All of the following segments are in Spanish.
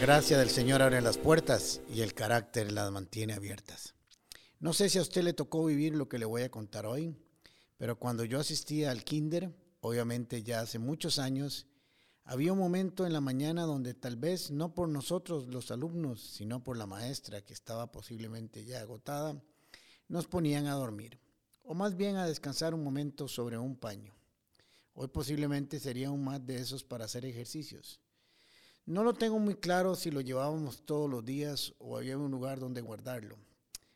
gracia del Señor abre las puertas y el carácter las mantiene abiertas. No sé si a usted le tocó vivir lo que le voy a contar hoy, pero cuando yo asistía al kinder, obviamente ya hace muchos años, había un momento en la mañana donde tal vez no por nosotros los alumnos, sino por la maestra que estaba posiblemente ya agotada, nos ponían a dormir, o más bien a descansar un momento sobre un paño. Hoy posiblemente sería un más de esos para hacer ejercicios. No lo tengo muy claro si lo llevábamos todos los días o había un lugar donde guardarlo,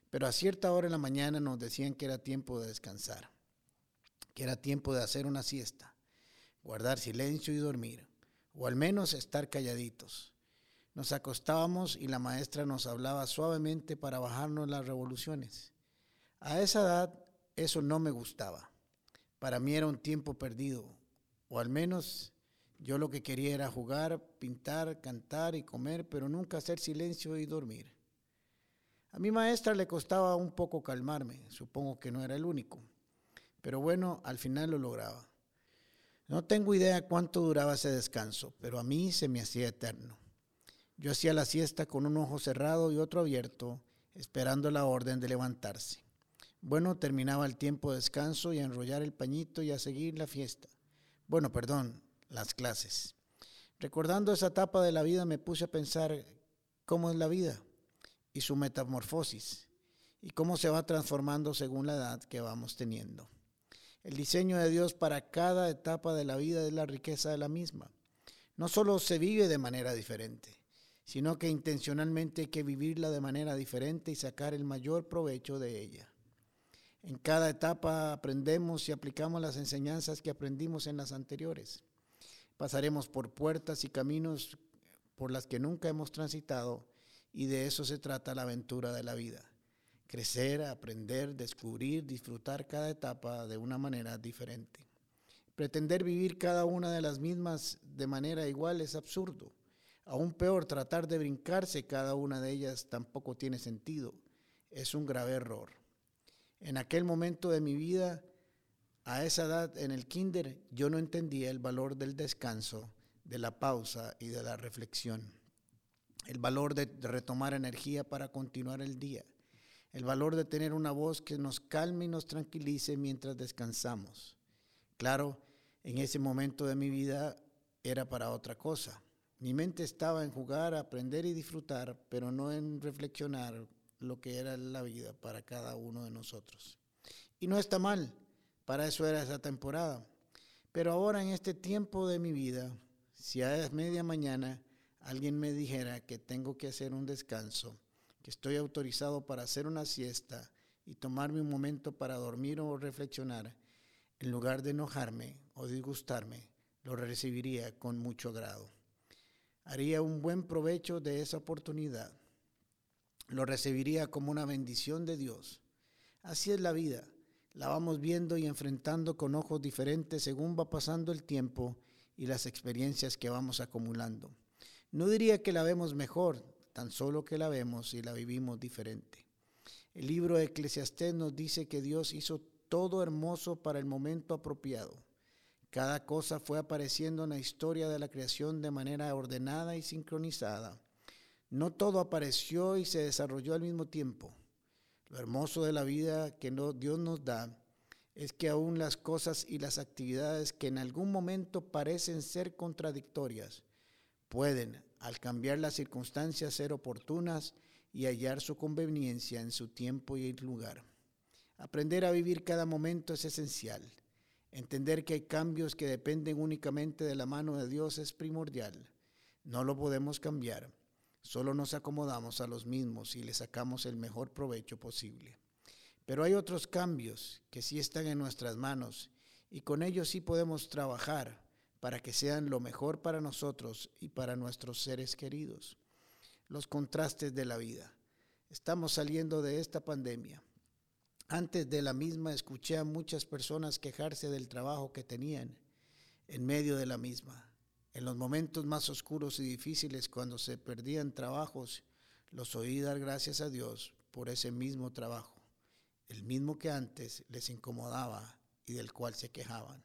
pero a cierta hora en la mañana nos decían que era tiempo de descansar, que era tiempo de hacer una siesta, guardar silencio y dormir, o al menos estar calladitos. Nos acostábamos y la maestra nos hablaba suavemente para bajarnos las revoluciones. A esa edad eso no me gustaba. Para mí era un tiempo perdido, o al menos yo lo que quería era jugar, pintar, cantar y comer, pero nunca hacer silencio y dormir. A mi maestra le costaba un poco calmarme, supongo que no era el único, pero bueno, al final lo lograba. No tengo idea cuánto duraba ese descanso, pero a mí se me hacía eterno. Yo hacía la siesta con un ojo cerrado y otro abierto, esperando la orden de levantarse. Bueno, terminaba el tiempo de descanso y a enrollar el pañito y a seguir la fiesta. Bueno, perdón, las clases. Recordando esa etapa de la vida me puse a pensar cómo es la vida y su metamorfosis y cómo se va transformando según la edad que vamos teniendo. El diseño de Dios para cada etapa de la vida es la riqueza de la misma. No solo se vive de manera diferente, sino que intencionalmente hay que vivirla de manera diferente y sacar el mayor provecho de ella. En cada etapa aprendemos y aplicamos las enseñanzas que aprendimos en las anteriores. Pasaremos por puertas y caminos por las que nunca hemos transitado y de eso se trata la aventura de la vida. Crecer, aprender, descubrir, disfrutar cada etapa de una manera diferente. Pretender vivir cada una de las mismas de manera igual es absurdo. Aún peor, tratar de brincarse cada una de ellas tampoco tiene sentido. Es un grave error. En aquel momento de mi vida a esa edad en el kinder yo no entendía el valor del descanso, de la pausa y de la reflexión. El valor de retomar energía para continuar el día. El valor de tener una voz que nos calme y nos tranquilice mientras descansamos. Claro, en ese momento de mi vida era para otra cosa. Mi mente estaba en jugar, aprender y disfrutar, pero no en reflexionar lo que era la vida para cada uno de nosotros. Y no está mal para eso era esa temporada. Pero ahora en este tiempo de mi vida, si a media mañana alguien me dijera que tengo que hacer un descanso, que estoy autorizado para hacer una siesta y tomarme un momento para dormir o reflexionar, en lugar de enojarme o disgustarme, lo recibiría con mucho agrado. Haría un buen provecho de esa oportunidad. Lo recibiría como una bendición de Dios. Así es la vida la vamos viendo y enfrentando con ojos diferentes según va pasando el tiempo y las experiencias que vamos acumulando. No diría que la vemos mejor, tan solo que la vemos y la vivimos diferente. El libro de Eclesiastés nos dice que Dios hizo todo hermoso para el momento apropiado. Cada cosa fue apareciendo en la historia de la creación de manera ordenada y sincronizada. No todo apareció y se desarrolló al mismo tiempo. Lo hermoso de la vida que Dios nos da es que aún las cosas y las actividades que en algún momento parecen ser contradictorias, pueden, al cambiar las circunstancias, ser oportunas y hallar su conveniencia en su tiempo y lugar. Aprender a vivir cada momento es esencial. Entender que hay cambios que dependen únicamente de la mano de Dios es primordial. No lo podemos cambiar Solo nos acomodamos a los mismos y le sacamos el mejor provecho posible. Pero hay otros cambios que sí están en nuestras manos y con ellos sí podemos trabajar para que sean lo mejor para nosotros y para nuestros seres queridos. Los contrastes de la vida. Estamos saliendo de esta pandemia. Antes de la misma escuché a muchas personas quejarse del trabajo que tenían en medio de la misma. En los momentos más oscuros y difíciles, cuando se perdían trabajos, los oí dar gracias a Dios por ese mismo trabajo, el mismo que antes les incomodaba y del cual se quejaban.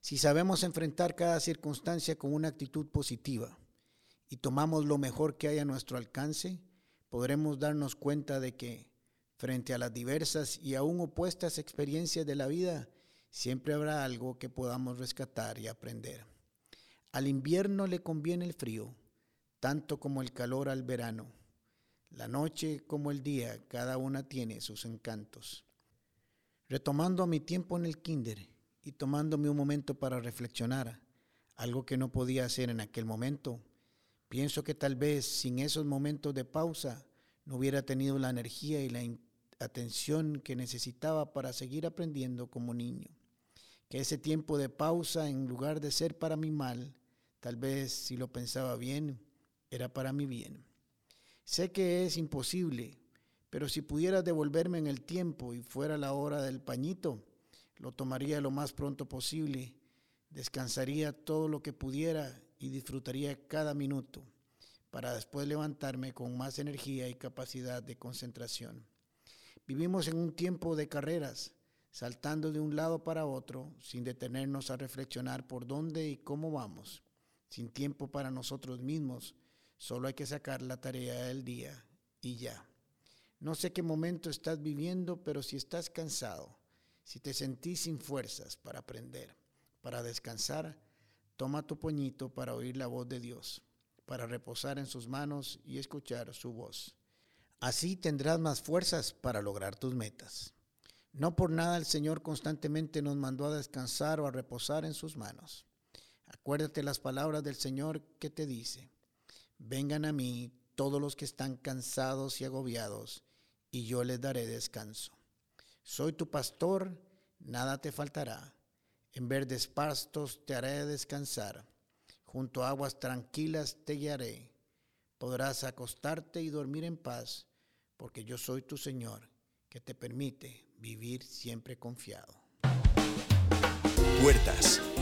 Si sabemos enfrentar cada circunstancia con una actitud positiva y tomamos lo mejor que hay a nuestro alcance, podremos darnos cuenta de que, frente a las diversas y aún opuestas experiencias de la vida, siempre habrá algo que podamos rescatar y aprender. Al invierno le conviene el frío, tanto como el calor al verano. La noche como el día, cada una tiene sus encantos. Retomando mi tiempo en el kinder y tomándome un momento para reflexionar, algo que no podía hacer en aquel momento, pienso que tal vez sin esos momentos de pausa no hubiera tenido la energía y la atención que necesitaba para seguir aprendiendo como niño. Que ese tiempo de pausa, en lugar de ser para mi mal, tal vez si lo pensaba bien, era para mi bien. Sé que es imposible, pero si pudiera devolverme en el tiempo y fuera la hora del pañito, lo tomaría lo más pronto posible, descansaría todo lo que pudiera y disfrutaría cada minuto para después levantarme con más energía y capacidad de concentración. Vivimos en un tiempo de carreras, saltando de un lado para otro, sin detenernos a reflexionar por dónde y cómo vamos, sin tiempo para nosotros mismos, solo hay que sacar la tarea del día y ya. No sé qué momento estás viviendo, pero si estás cansado, si te sentís sin fuerzas para aprender, para descansar, toma tu poñito para oír la voz de Dios para reposar en sus manos y escuchar su voz. Así tendrás más fuerzas para lograr tus metas. No por nada el Señor constantemente nos mandó a descansar o a reposar en sus manos. Acuérdate las palabras del Señor que te dice, vengan a mí todos los que están cansados y agobiados, y yo les daré descanso. Soy tu pastor, nada te faltará. En verdes pastos te haré descansar Junto a aguas tranquilas te guiaré. Podrás acostarte y dormir en paz, porque yo soy tu Señor, que te permite vivir siempre confiado. Puertas,